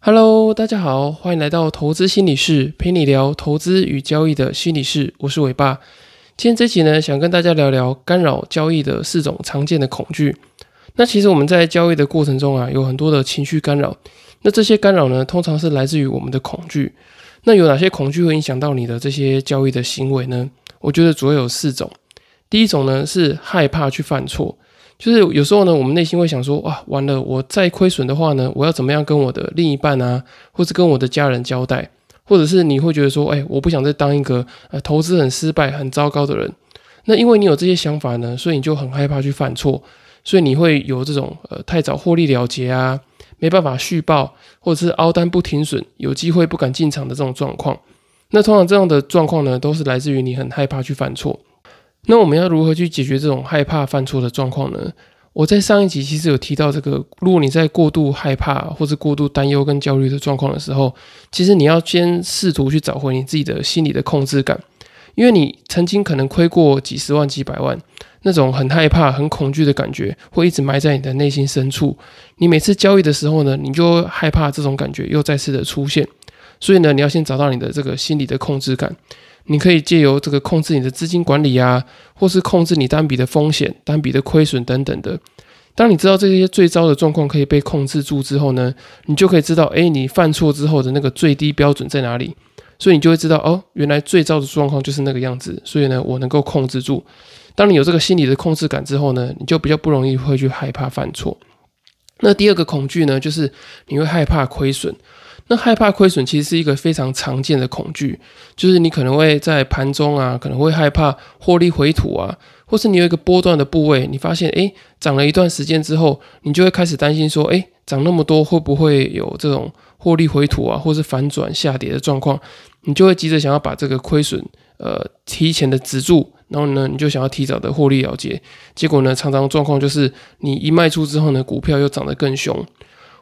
Hello，大家好，欢迎来到投资心理室，陪你聊投资与交易的心理室。我是伟爸。今天这期呢，想跟大家聊聊干扰交易的四种常见的恐惧。那其实我们在交易的过程中啊，有很多的情绪干扰。那这些干扰呢，通常是来自于我们的恐惧。那有哪些恐惧会影响到你的这些交易的行为呢？我觉得主要有四种。第一种呢，是害怕去犯错。就是有时候呢，我们内心会想说，哇，完了，我再亏损的话呢，我要怎么样跟我的另一半啊，或者跟我的家人交代？或者是你会觉得说，哎，我不想再当一个呃投资很失败、很糟糕的人。那因为你有这些想法呢，所以你就很害怕去犯错，所以你会有这种呃太早获利了结啊，没办法续报，或者是凹单不停损，有机会不敢进场的这种状况。那通常这样的状况呢，都是来自于你很害怕去犯错。那我们要如何去解决这种害怕犯错的状况呢？我在上一集其实有提到，这个如果你在过度害怕或者过度担忧跟焦虑的状况的时候，其实你要先试图去找回你自己的心理的控制感，因为你曾经可能亏过几十万、几百万，那种很害怕、很恐惧的感觉会一直埋在你的内心深处。你每次交易的时候呢，你就害怕这种感觉又再次的出现，所以呢，你要先找到你的这个心理的控制感。你可以借由这个控制你的资金管理啊，或是控制你单笔的风险、单笔的亏损等等的。当你知道这些最糟的状况可以被控制住之后呢，你就可以知道，哎，你犯错之后的那个最低标准在哪里。所以你就会知道，哦，原来最糟的状况就是那个样子。所以呢，我能够控制住。当你有这个心理的控制感之后呢，你就比较不容易会去害怕犯错。那第二个恐惧呢，就是你会害怕亏损。那害怕亏损其实是一个非常常见的恐惧，就是你可能会在盘中啊，可能会害怕获利回吐啊，或是你有一个波段的部位，你发现诶涨了一段时间之后，你就会开始担心说，诶涨那么多会不会有这种获利回吐啊，或是反转下跌的状况，你就会急着想要把这个亏损呃提前的止住，然后呢你就想要提早的获利了结，结果呢常常状况就是你一卖出之后呢，股票又涨得更凶。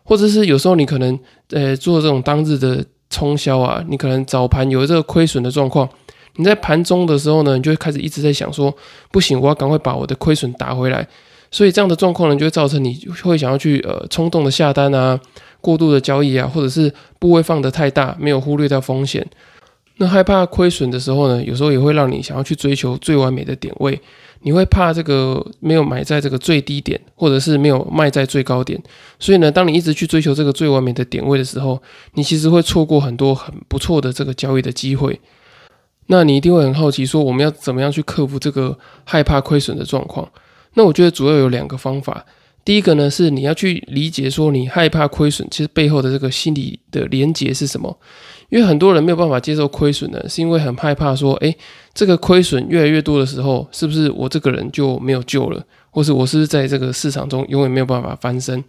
或者是有时候你可能呃做这种当日的冲销啊，你可能早盘有这个亏损的状况，你在盘中的时候呢，你就会开始一直在想说，不行，我要赶快把我的亏损打回来。所以这样的状况呢，就会造成你会想要去呃冲动的下单啊，过度的交易啊，或者是部位放得太大，没有忽略掉风险。那害怕亏损的时候呢，有时候也会让你想要去追求最完美的点位。你会怕这个没有买在这个最低点，或者是没有卖在最高点，所以呢，当你一直去追求这个最完美的点位的时候，你其实会错过很多很不错的这个交易的机会。那你一定会很好奇，说我们要怎么样去克服这个害怕亏损的状况？那我觉得主要有两个方法。第一个呢，是你要去理解说你害怕亏损，其实背后的这个心理的连结是什么？因为很多人没有办法接受亏损呢，是因为很害怕说，诶，这个亏损越来越多的时候，是不是我这个人就没有救了，或是我是不是在这个市场中永远没有办法翻身？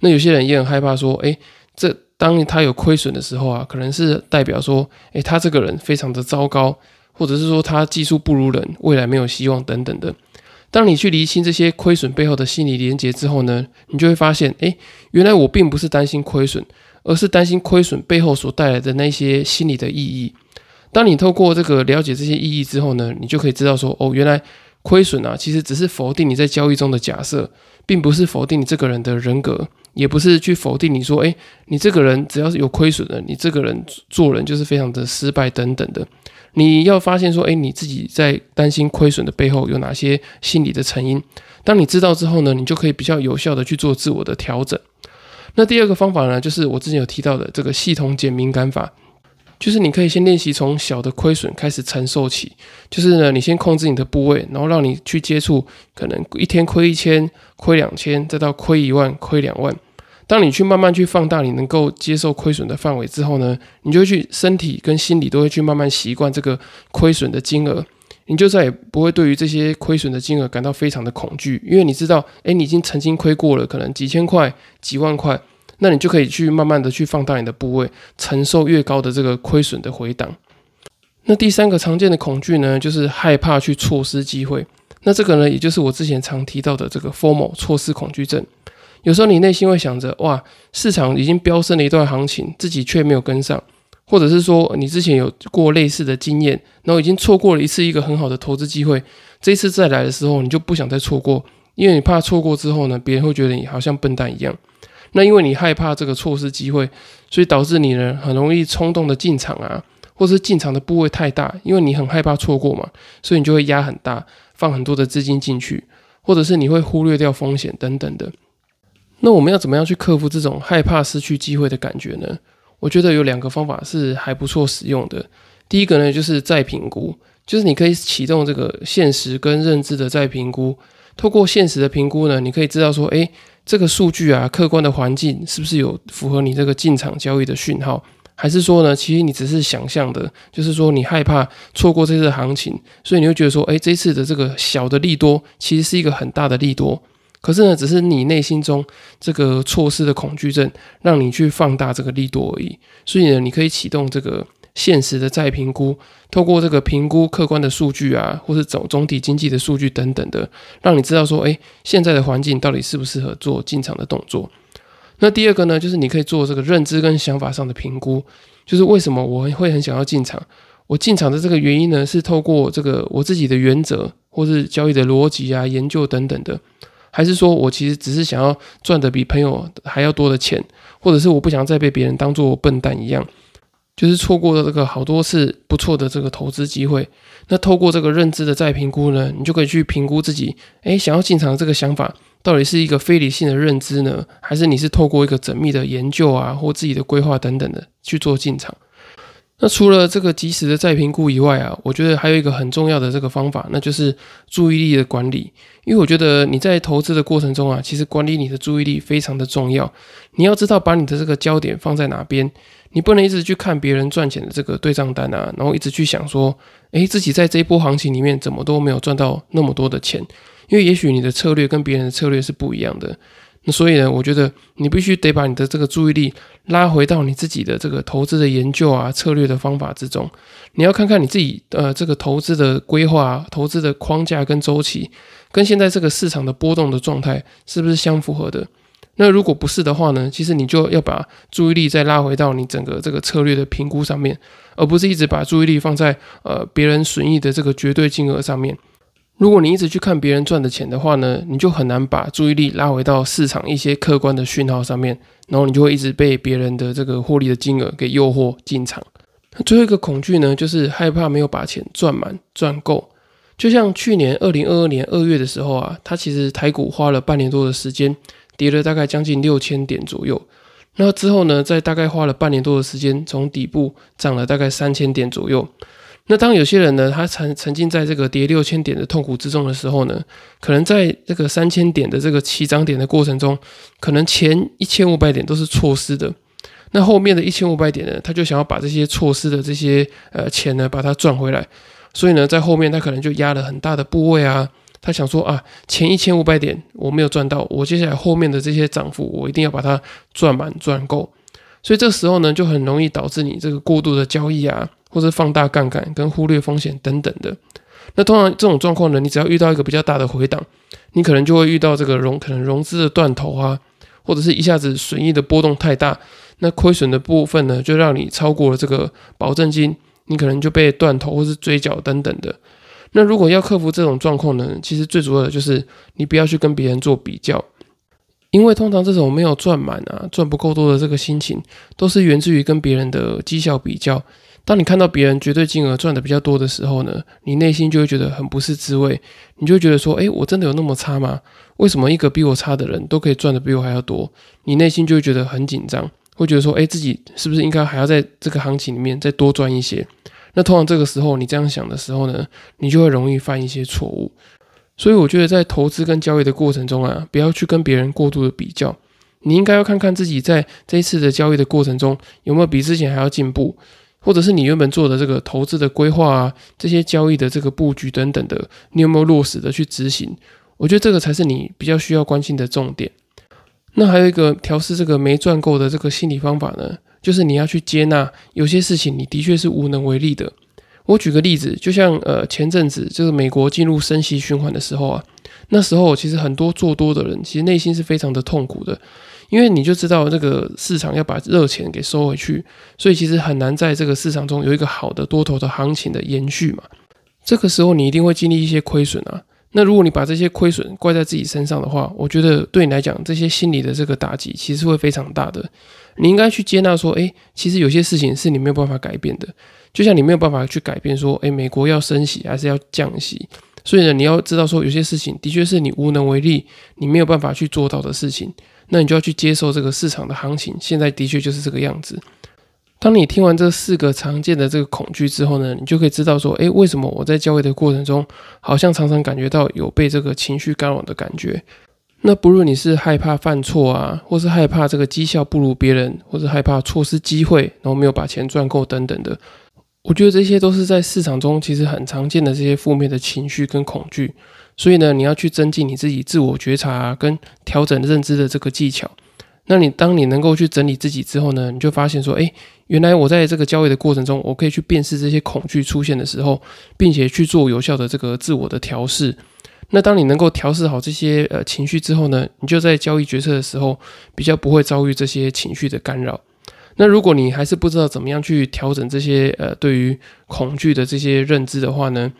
那有些人也很害怕说，诶，这当他有亏损的时候啊，可能是代表说，诶，他这个人非常的糟糕，或者是说他技术不如人，未来没有希望等等的。当你去厘清这些亏损背后的心理连结之后呢，你就会发现，诶，原来我并不是担心亏损。而是担心亏损背后所带来的那些心理的意义。当你透过这个了解这些意义之后呢，你就可以知道说，哦，原来亏损啊，其实只是否定你在交易中的假设，并不是否定你这个人的人格，也不是去否定你说，诶，你这个人只要是有亏损的，你这个人做人就是非常的失败等等的。你要发现说，诶，你自己在担心亏损的背后有哪些心理的成因。当你知道之后呢，你就可以比较有效的去做自我的调整。那第二个方法呢，就是我之前有提到的这个系统减敏感法，就是你可以先练习从小的亏损开始承受起，就是呢，你先控制你的部位，然后让你去接触可能一天亏一千、亏两千，再到亏一万、亏两万。当你去慢慢去放大你能够接受亏损的范围之后呢，你就会去身体跟心理都会去慢慢习惯这个亏损的金额。你就再也不会对于这些亏损的金额感到非常的恐惧，因为你知道，哎，你已经曾经亏过了，可能几千块、几万块，那你就可以去慢慢的去放大你的部位，承受越高的这个亏损的回档。那第三个常见的恐惧呢，就是害怕去错失机会。那这个呢，也就是我之前常提到的这个 formal 错失恐惧症。有时候你内心会想着，哇，市场已经飙升了一段行情，自己却没有跟上。或者是说你之前有过类似的经验，然后已经错过了一次一个很好的投资机会，这一次再来的时候，你就不想再错过，因为你怕错过之后呢，别人会觉得你好像笨蛋一样。那因为你害怕这个错失机会，所以导致你呢很容易冲动的进场啊，或是进场的部位太大，因为你很害怕错过嘛，所以你就会压很大，放很多的资金进去，或者是你会忽略掉风险等等的。那我们要怎么样去克服这种害怕失去机会的感觉呢？我觉得有两个方法是还不错使用的。第一个呢，就是再评估，就是你可以启动这个现实跟认知的再评估。透过现实的评估呢，你可以知道说，诶，这个数据啊，客观的环境是不是有符合你这个进场交易的讯号？还是说呢，其实你只是想象的，就是说你害怕错过这次行情，所以你会觉得说，诶，这次的这个小的利多其实是一个很大的利多。可是呢，只是你内心中这个错失的恐惧症，让你去放大这个力度而已。所以呢，你可以启动这个。现实的再评估，透过这个评估客观的数据啊，或是总总体经济的数据等等的，让你知道说，哎，现在的环境到底适不适合做进场的动作。那第二个呢，就是你可以做这个认知跟想法上的评估，就是为什么我会很想要进场？我进场的这个原因呢，是透过这个我自己的原则，或是交易的逻辑啊、研究等等的，还是说我其实只是想要赚的比朋友还要多的钱，或者是我不想再被别人当做笨蛋一样？就是错过了这个好多次不错的这个投资机会，那透过这个认知的再评估呢，你就可以去评估自己，诶，想要进场的这个想法到底是一个非理性的认知呢，还是你是透过一个缜密的研究啊，或自己的规划等等的去做进场。那除了这个及时的再评估以外啊，我觉得还有一个很重要的这个方法，那就是注意力的管理。因为我觉得你在投资的过程中啊，其实管理你的注意力非常的重要。你要知道把你的这个焦点放在哪边，你不能一直去看别人赚钱的这个对账单啊，然后一直去想说，诶，自己在这一波行情里面怎么都没有赚到那么多的钱，因为也许你的策略跟别人的策略是不一样的。所以呢，我觉得你必须得把你的这个注意力拉回到你自己的这个投资的研究啊、策略的方法之中。你要看看你自己呃这个投资的规划、投资的框架跟周期，跟现在这个市场的波动的状态是不是相符合的？那如果不是的话呢，其实你就要把注意力再拉回到你整个这个策略的评估上面，而不是一直把注意力放在呃别人损益的这个绝对金额上面。如果你一直去看别人赚的钱的话呢，你就很难把注意力拉回到市场一些客观的讯号上面，然后你就会一直被别人的这个获利的金额给诱惑进场。最后一个恐惧呢，就是害怕没有把钱赚满赚够。就像去年二零二二年二月的时候啊，它其实台股花了半年多的时间，跌了大概将近六千点左右。那之后呢，在大概花了半年多的时间，从底部涨了大概三千点左右。那当有些人呢，他沉沉浸在这个跌六千点的痛苦之中的时候呢，可能在这个三千点的这个起涨点的过程中，可能前一千五百点都是错失的。那后面的一千五百点呢，他就想要把这些错失的这些呃钱呢，把它赚回来。所以呢，在后面他可能就压了很大的部位啊，他想说啊，前一千五百点我没有赚到，我接下来后面的这些涨幅，我一定要把它赚满赚够。所以这时候呢，就很容易导致你这个过度的交易啊。或者放大杠杆跟忽略风险等等的，那通常这种状况呢，你只要遇到一个比较大的回档，你可能就会遇到这个融可能融资的断头啊，或者是一下子损益的波动太大，那亏损的部分呢，就让你超过了这个保证金，你可能就被断头或是追缴等等的。那如果要克服这种状况呢，其实最主要的就是你不要去跟别人做比较，因为通常这种没有赚满啊，赚不够多的这个心情，都是源自于跟别人的绩效比较。当你看到别人绝对金额赚的比较多的时候呢，你内心就会觉得很不是滋味，你就会觉得说，诶，我真的有那么差吗？为什么一个比我差的人都可以赚的比我还要多？你内心就会觉得很紧张，会觉得说，诶，自己是不是应该还要在这个行情里面再多赚一些？那通常这个时候你这样想的时候呢，你就会容易犯一些错误。所以我觉得在投资跟交易的过程中啊，不要去跟别人过度的比较，你应该要看看自己在这一次的交易的过程中有没有比之前还要进步。或者是你原本做的这个投资的规划啊，这些交易的这个布局等等的，你有没有落实的去执行？我觉得这个才是你比较需要关心的重点。那还有一个调试这个没赚够的这个心理方法呢，就是你要去接纳有些事情你的确是无能为力的。我举个例子，就像呃前阵子就是美国进入升息循环的时候啊，那时候其实很多做多的人其实内心是非常的痛苦的。因为你就知道这个市场要把热钱给收回去，所以其实很难在这个市场中有一个好的多头的行情的延续嘛。这个时候你一定会经历一些亏损啊。那如果你把这些亏损怪在自己身上的话，我觉得对你来讲，这些心理的这个打击其实会非常大的。你应该去接纳说，诶，其实有些事情是你没有办法改变的，就像你没有办法去改变说，诶，美国要升息还是要降息。所以呢，你要知道说，有些事情的确是你无能为力，你没有办法去做到的事情，那你就要去接受这个市场的行情，现在的确就是这个样子。当你听完这四个常见的这个恐惧之后呢，你就可以知道说，诶，为什么我在交易的过程中，好像常常感觉到有被这个情绪干扰的感觉。那不论你是害怕犯错啊，或是害怕这个绩效不如别人，或是害怕错失机会，然后没有把钱赚够等等的，我觉得这些都是在市场中其实很常见的这些负面的情绪跟恐惧。所以呢，你要去增进你自己自我觉察跟调整认知的这个技巧。那你当你能够去整理自己之后呢，你就发现说，诶，原来我在这个交易的过程中，我可以去辨识这些恐惧出现的时候，并且去做有效的这个自我的调试。那当你能够调试好这些呃情绪之后呢，你就在交易决策的时候比较不会遭遇这些情绪的干扰。那如果你还是不知道怎么样去调整这些呃对于恐惧的这些认知的话呢，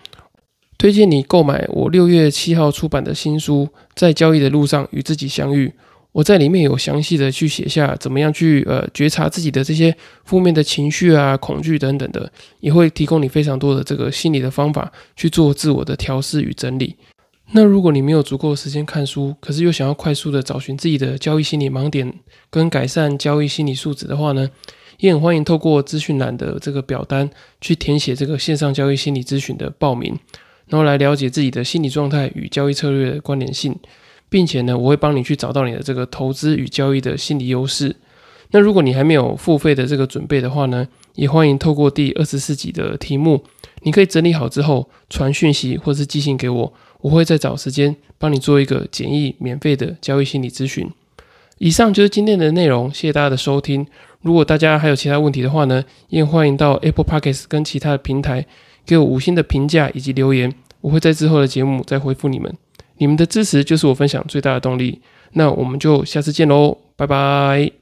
推荐你购买我六月七号出版的新书《在交易的路上与自己相遇》。我在里面有详细的去写下怎么样去呃觉察自己的这些负面的情绪啊、恐惧等等的，也会提供你非常多的这个心理的方法去做自我的调试与整理。那如果你没有足够的时间看书，可是又想要快速的找寻自己的交易心理盲点跟改善交易心理素质的话呢，也很欢迎透过资讯栏的这个表单去填写这个线上交易心理咨询的报名，然后来了解自己的心理状态与交易策略的关联性。并且呢，我会帮你去找到你的这个投资与交易的心理优势。那如果你还没有付费的这个准备的话呢，也欢迎透过第二十四集的题目，你可以整理好之后传讯息或是寄信给我，我会再找时间帮你做一个简易免费的交易心理咨询。以上就是今天的内容，谢谢大家的收听。如果大家还有其他问题的话呢，也欢迎到 Apple Podcasts 跟其他的平台给我五星的评价以及留言，我会在之后的节目再回复你们。你们的支持就是我分享最大的动力。那我们就下次见喽，拜拜。